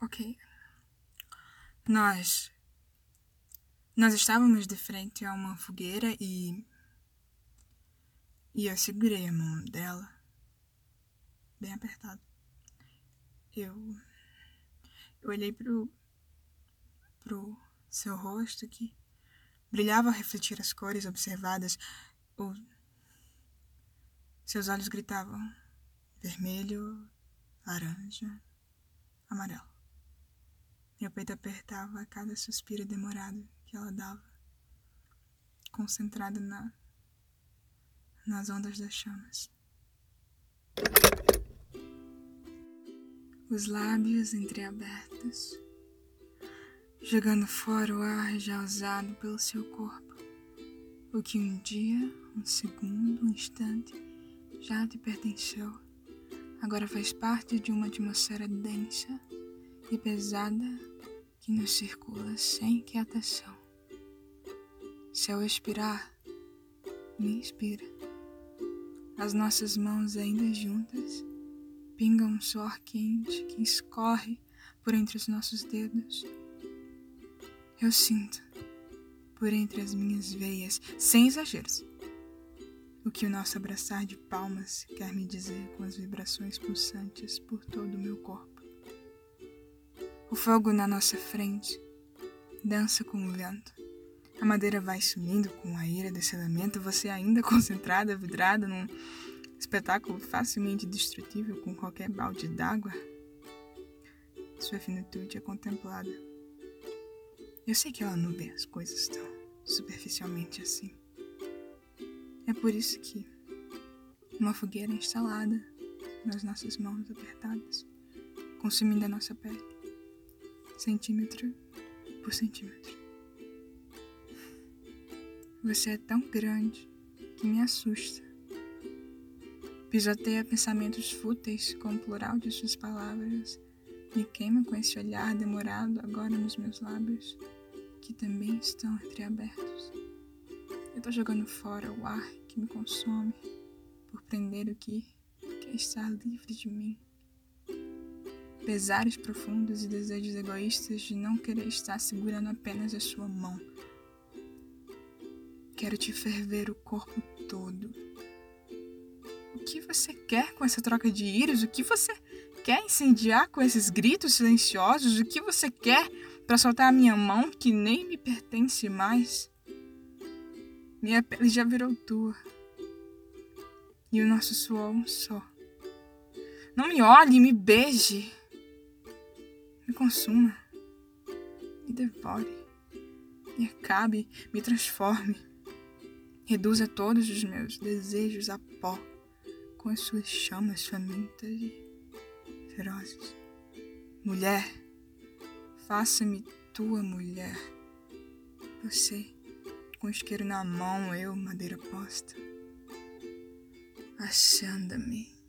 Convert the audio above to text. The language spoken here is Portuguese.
Ok. Nós. Nós estávamos de frente a uma fogueira e. E eu segurei a mão dela. Bem apertado. Eu. Eu olhei pro. pro seu rosto que brilhava a refletir as cores observadas. O... Seus olhos gritavam vermelho, laranja, amarelo. Meu peito apertava a cada suspiro demorado que ela dava, concentrada na, nas ondas das chamas. Os lábios entreabertos, jogando fora o ar já usado pelo seu corpo, o que um dia, um segundo, um instante já te pertenceu, agora faz parte de uma atmosfera densa e pesada que nos circula sem quietação. Se ao expirar, me inspira. As nossas mãos ainda juntas pingam um suor quente que escorre por entre os nossos dedos. Eu sinto, por entre as minhas veias, sem exageros, o que o nosso abraçar de palmas quer me dizer com as vibrações pulsantes por todo o meu corpo. O fogo na nossa frente dança com o vento. A madeira vai sumindo com a ira desse elemento, você ainda concentrada, vidrada num espetáculo facilmente destrutível com qualquer balde d'água. Sua finitude é contemplada. Eu sei que ela não vê as coisas tão superficialmente assim. É por isso que uma fogueira instalada nas nossas mãos apertadas, consumindo a nossa pele centímetro por centímetro. Você é tão grande que me assusta. Pisoteia pensamentos fúteis com o plural de suas palavras. Me queima com esse olhar demorado agora nos meus lábios, que também estão entreabertos. Eu tô jogando fora o ar que me consome por prender o que quer estar livre de mim pesares profundos e desejos egoístas de não querer estar segurando apenas a sua mão. Quero te ferver o corpo todo. O que você quer com essa troca de íris? O que você quer incendiar com esses gritos silenciosos? O que você quer para soltar a minha mão que nem me pertence mais? Minha pele já virou tua. E o nosso suor um só. Não me olhe, me beije me consuma, me devore, me acabe, me transforme, reduza todos os meus desejos a pó com as suas chamas famintas e ferozes. Mulher, faça-me tua mulher. Você, com isqueiro na mão, eu, madeira posta. Achanda-me.